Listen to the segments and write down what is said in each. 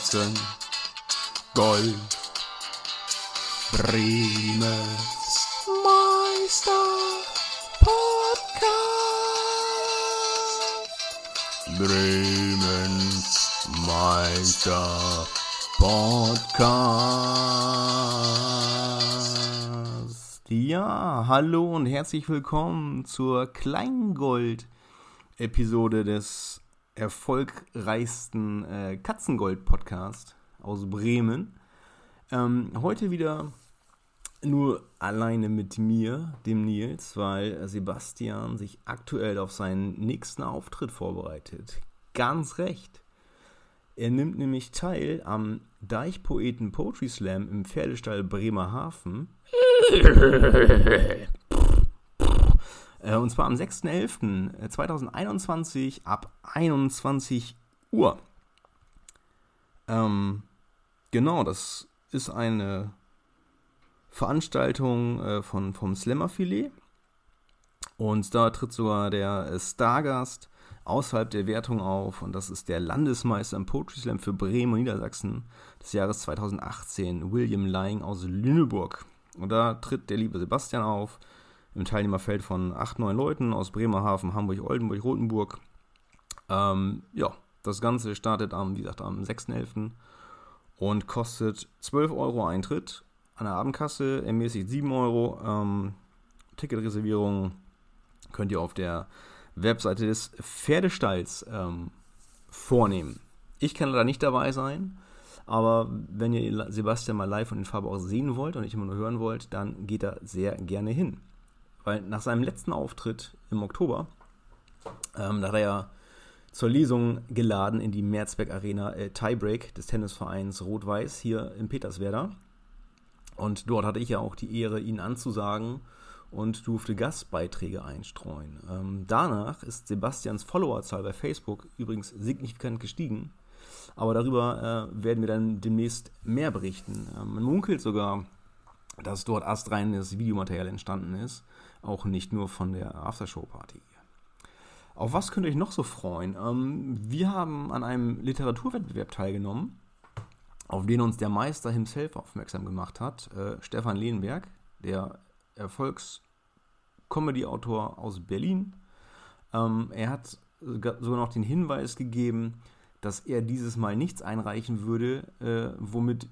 Gold, Katzen, Gold, Bremes Meister Podcast. Bremens Meister Podcast. Ja, hallo und herzlich willkommen zur Kleingold-Episode des erfolgreichsten äh, Katzengold-Podcast aus Bremen. Ähm, heute wieder nur alleine mit mir, dem Nils, weil Sebastian sich aktuell auf seinen nächsten Auftritt vorbereitet. Ganz recht. Er nimmt nämlich teil am Deichpoeten Poetry Slam im Pferdestall Bremerhaven. Äh, und zwar am 6.11.2021 ab 21 Uhr. Ähm, genau, das ist eine Veranstaltung äh, von, vom Slammerfilet. Und da tritt sogar der Stargast außerhalb der Wertung auf. Und das ist der Landesmeister im Poetry Slam für Bremen und Niedersachsen des Jahres 2018, William Lang aus Lüneburg. Und da tritt der liebe Sebastian auf im Teilnehmerfeld von 8, 9 Leuten aus Bremerhaven, Hamburg, Oldenburg, Rotenburg. Ähm, ja, das Ganze startet am, wie gesagt, am 6.11. und kostet 12 Euro Eintritt an der Abendkasse, ermäßigt 7 Euro. Ähm, Ticketreservierung könnt ihr auf der Webseite des Pferdestalls ähm, vornehmen. Ich kann leider nicht dabei sein, aber wenn ihr Sebastian mal live und in Farbe auch sehen wollt und nicht immer nur hören wollt, dann geht da sehr gerne hin. Weil nach seinem letzten Auftritt im Oktober, ähm, da hat er ja zur Lesung geladen in die Merzberg Arena äh, Tiebreak des Tennisvereins Rot-Weiß hier in Peterswerda. Und dort hatte ich ja auch die Ehre, ihn anzusagen und durfte Gastbeiträge einstreuen. Ähm, danach ist Sebastians Followerzahl bei Facebook übrigens signifikant gestiegen. Aber darüber äh, werden wir dann demnächst mehr berichten. Ähm, man munkelt sogar, dass dort astreines Videomaterial entstanden ist. Auch nicht nur von der Aftershow-Party. Auf was könnt ihr euch noch so freuen? Ähm, wir haben an einem Literaturwettbewerb teilgenommen, auf den uns der Meister himself aufmerksam gemacht hat. Äh, Stefan Lehnberg, der Erfolgs-Comedy-Autor aus Berlin. Ähm, er hat sogar noch den Hinweis gegeben, dass er dieses Mal nichts einreichen würde, äh, womit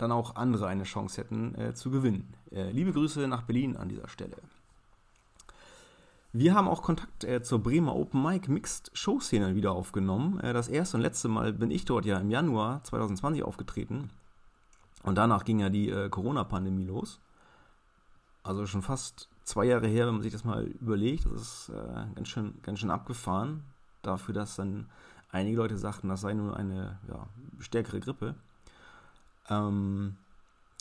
dann auch andere eine Chance hätten äh, zu gewinnen. Äh, liebe Grüße nach Berlin an dieser Stelle. Wir haben auch Kontakt äh, zur Bremer Open Mic Mixed Show Szene wieder aufgenommen. Äh, das erste und letzte Mal bin ich dort ja im Januar 2020 aufgetreten. Und danach ging ja die äh, Corona-Pandemie los. Also schon fast zwei Jahre her, wenn man sich das mal überlegt. Das ist äh, ganz, schön, ganz schön abgefahren. Dafür, dass dann einige Leute sagten, das sei nur eine ja, stärkere Grippe. Ähm,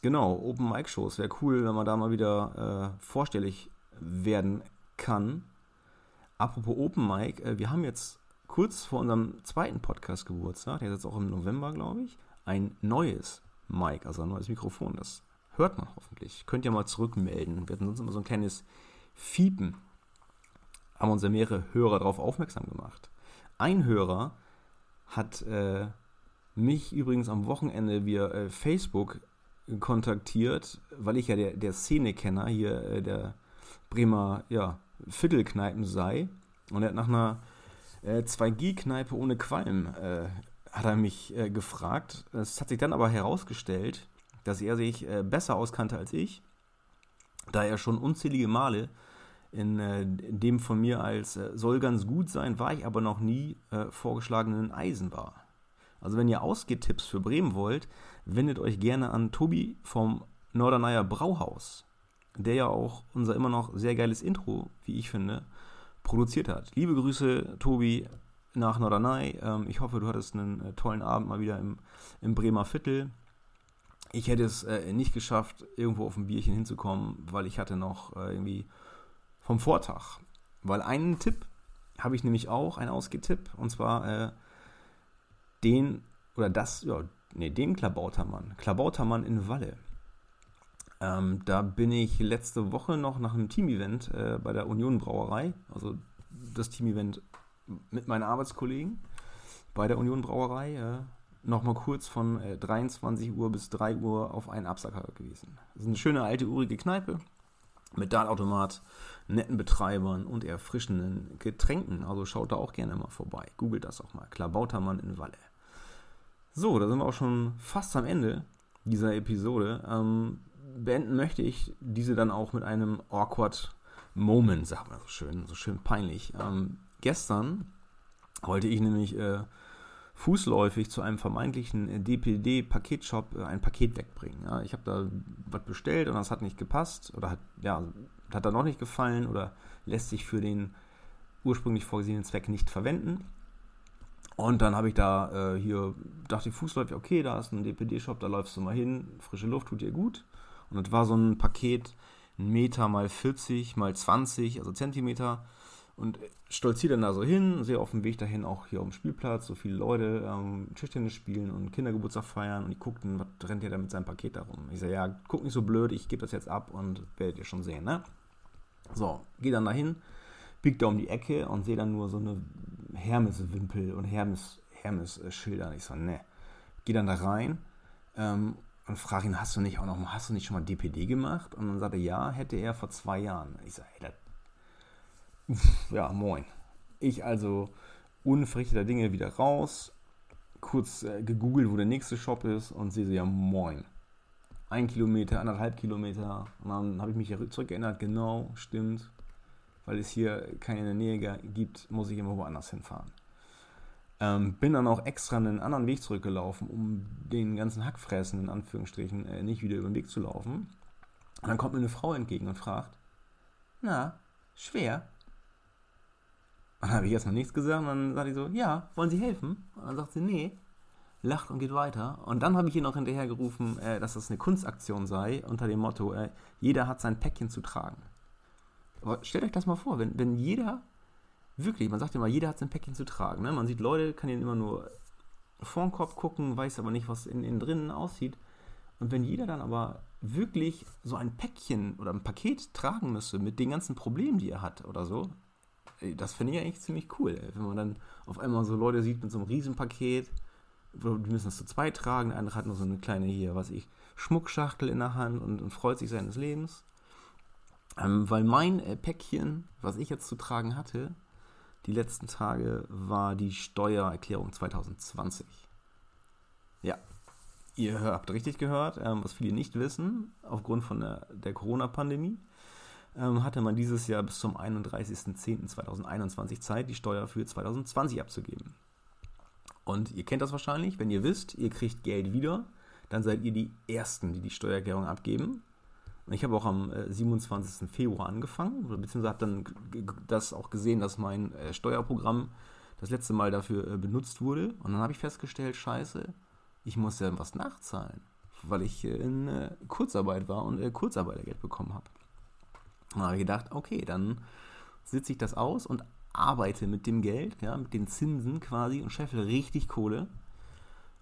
genau, Open Mic Shows. Wäre cool, wenn man da mal wieder äh, vorstellig werden kann. Apropos Open Mic, äh, wir haben jetzt kurz vor unserem zweiten Podcast Geburtstag, der ist jetzt auch im November, glaube ich, ein neues Mic, also ein neues Mikrofon. Das hört man hoffentlich. Könnt ihr mal zurückmelden. Wir hatten sonst immer so ein kleines Fiepen. Haben uns ja mehrere Hörer darauf aufmerksam gemacht. Ein Hörer hat äh, mich übrigens am Wochenende via äh, Facebook kontaktiert, weil ich ja der, der Szene-Kenner hier äh, der Bremer ja, Viertelkneipen sei. Und er hat nach einer äh, 2G-Kneipe ohne Qualm äh, hat er mich äh, gefragt. Es hat sich dann aber herausgestellt, dass er sich äh, besser auskannte als ich, da er schon unzählige Male in, in dem von mir als soll ganz gut sein, war ich aber noch nie vorgeschlagenen Eisen war. Also wenn ihr Ausgehtipps für Bremen wollt, wendet euch gerne an Tobi vom Norderneyer Brauhaus der ja auch unser immer noch sehr geiles Intro, wie ich finde, produziert hat. Liebe Grüße, Tobi, nach Norderney. Ähm, ich hoffe, du hattest einen äh, tollen Abend mal wieder im, im Bremer Viertel. Ich hätte es äh, nicht geschafft, irgendwo auf ein Bierchen hinzukommen, weil ich hatte noch äh, irgendwie vom Vortag. Weil einen Tipp habe ich nämlich auch, einen Ausgetipp, und zwar den, oder das, ja, nee, den Klabautermann. Klabautermann in Walle. Ähm, da bin ich letzte Woche noch nach einem Team-Event äh, bei der Union Brauerei, also das Team-Event mit meinen Arbeitskollegen, bei der Union Brauerei. Äh, Nochmal kurz von äh, 23 Uhr bis 3 Uhr auf einen Absacker gewesen. Das ist eine schöne alte urige Kneipe mit Dartautomat, netten Betreibern und erfrischenden Getränken. Also schaut da auch gerne mal vorbei. Googelt das auch mal. Klabautermann in Walle. So, da sind wir auch schon fast am Ende dieser Episode. Ähm, beenden möchte ich diese dann auch mit einem awkward Moment, sagt man so schön, so schön peinlich. Ähm, gestern wollte ich nämlich äh, fußläufig zu einem vermeintlichen DPD-Paketshop äh, ein Paket wegbringen. Ja, ich habe da was bestellt und das hat nicht gepasst oder hat, ja, hat da noch nicht gefallen oder lässt sich für den ursprünglich vorgesehenen Zweck nicht verwenden. Und dann habe ich da äh, hier, dachte ich fußläufig, okay, da ist ein DPD-Shop, da läufst du mal hin, frische Luft tut dir gut. Und das war so ein Paket, ein Meter mal 40 mal 20, also Zentimeter. Und stolziere dann da so hin, sehe auf dem Weg dahin auch hier auf dem Spielplatz so viele Leute ähm, Tischtennis spielen und Kindergeburtstag feiern. Und die guckten, was rennt der da mit seinem Paket da rum? Ich sage, ja, guck nicht so blöd, ich gebe das jetzt ab und werdet ihr schon sehen, ne? So, gehe dann dahin, bieg da um die Ecke und sehe dann nur so eine Hermes-Wimpel und. Hermes ich so, ne. Gehe dann da rein ähm, und frage ihn, hast du nicht auch noch, hast du nicht schon mal DPD gemacht? Und dann sagte er, ja, hätte er vor zwei Jahren. Ich sage, hey, das, ja, moin. Ich also unverrichteter Dinge wieder raus, kurz äh, gegoogelt, wo der nächste Shop ist und sehe so, ja, moin. Ein Kilometer, anderthalb Kilometer. Und dann habe ich mich zurückgeändert, genau, stimmt. Weil es hier keine Nähe gibt, muss ich immer woanders hinfahren. Ähm, bin dann auch extra einen anderen Weg zurückgelaufen, um den ganzen Hackfressen in Anführungsstrichen äh, nicht wieder über den Weg zu laufen. Und dann kommt mir eine Frau entgegen und fragt, na, schwer? Dann habe ich erstmal nichts gesagt und dann sagt sie so, ja, wollen Sie helfen? Und dann sagt sie, nee, lacht und geht weiter. Und dann habe ich ihr noch hinterhergerufen, äh, dass das eine Kunstaktion sei, unter dem Motto, äh, jeder hat sein Päckchen zu tragen. Aber stellt euch das mal vor, wenn, wenn jeder wirklich, man sagt immer, jeder hat sein Päckchen zu tragen. Ne? Man sieht Leute, kann ihnen immer nur vor den Kopf gucken, weiß aber nicht, was in, innen drinnen aussieht. Und wenn jeder dann aber wirklich so ein Päckchen oder ein Paket tragen müsste mit den ganzen Problemen, die er hat oder so, das finde ich eigentlich ziemlich cool. Wenn man dann auf einmal so Leute sieht mit so einem Riesenpaket, die müssen das zu zweit tragen, der andere hat nur so eine kleine hier, was ich, Schmuckschachtel in der Hand und, und freut sich seines Lebens. Ähm, weil mein äh, Päckchen, was ich jetzt zu tragen hatte, die letzten Tage war die Steuererklärung 2020. Ja, ihr habt richtig gehört, ähm, was viele nicht wissen, aufgrund von der, der Corona-Pandemie ähm, hatte man dieses Jahr bis zum 31.10.2021 Zeit, die Steuer für 2020 abzugeben. Und ihr kennt das wahrscheinlich, wenn ihr wisst, ihr kriegt Geld wieder, dann seid ihr die Ersten, die die Steuererklärung abgeben. Und ich habe auch am 27. Äh, Februar angefangen, beziehungsweise habe dann das auch gesehen, dass mein äh, Steuerprogramm das letzte Mal dafür äh, benutzt wurde. Und dann habe ich festgestellt, scheiße, ich muss ja was nachzahlen, weil ich in Kurzarbeit war und Kurzarbeitergeld bekommen habe. Dann habe ich gedacht, okay, dann sitze ich das aus und arbeite mit dem Geld, ja, mit den Zinsen quasi und scheffel richtig Kohle.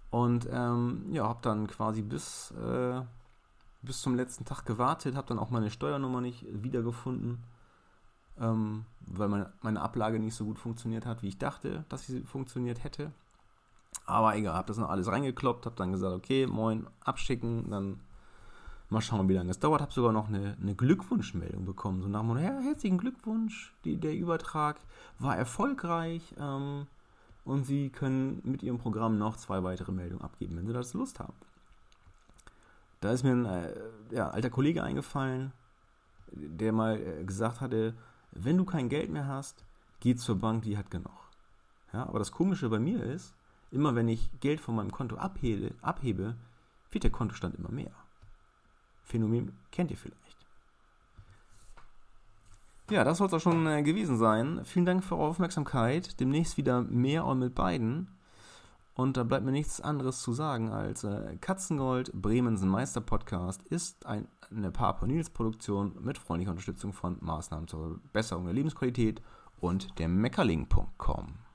Und ähm, ja, habe dann quasi bis äh, bis zum letzten Tag gewartet, habe dann auch meine Steuernummer nicht wiedergefunden, ähm, weil meine, meine Ablage nicht so gut funktioniert hat, wie ich dachte, dass sie funktioniert hätte. Aber egal, habe das noch alles reingekloppt, habe dann gesagt, okay, moin, abschicken, dann mal schauen, wie lange es dauert. Habe sogar noch eine, eine Glückwunschmeldung bekommen, so nach dem Motto, ja, herzlichen Glückwunsch, die, der Übertrag war erfolgreich ähm, und Sie können mit Ihrem Programm noch zwei weitere Meldungen abgeben, wenn Sie das Lust haben. Da ist mir ein äh, ja, alter Kollege eingefallen, der mal äh, gesagt hatte, wenn du kein Geld mehr hast, geh zur Bank, die hat genug. Ja, aber das Komische bei mir ist, immer wenn ich Geld von meinem Konto abhebe, abhebe wird der Kontostand immer mehr. Phänomen kennt ihr vielleicht. Ja, das soll es auch schon äh, gewesen sein. Vielen Dank für eure Aufmerksamkeit. Demnächst wieder mehr und mit beiden. Und da bleibt mir nichts anderes zu sagen als äh, Katzengold, Bremensen Meister Podcast ist ein, eine Papa Nils Produktion mit freundlicher Unterstützung von Maßnahmen zur Besserung der Lebensqualität und der Meckerling.com.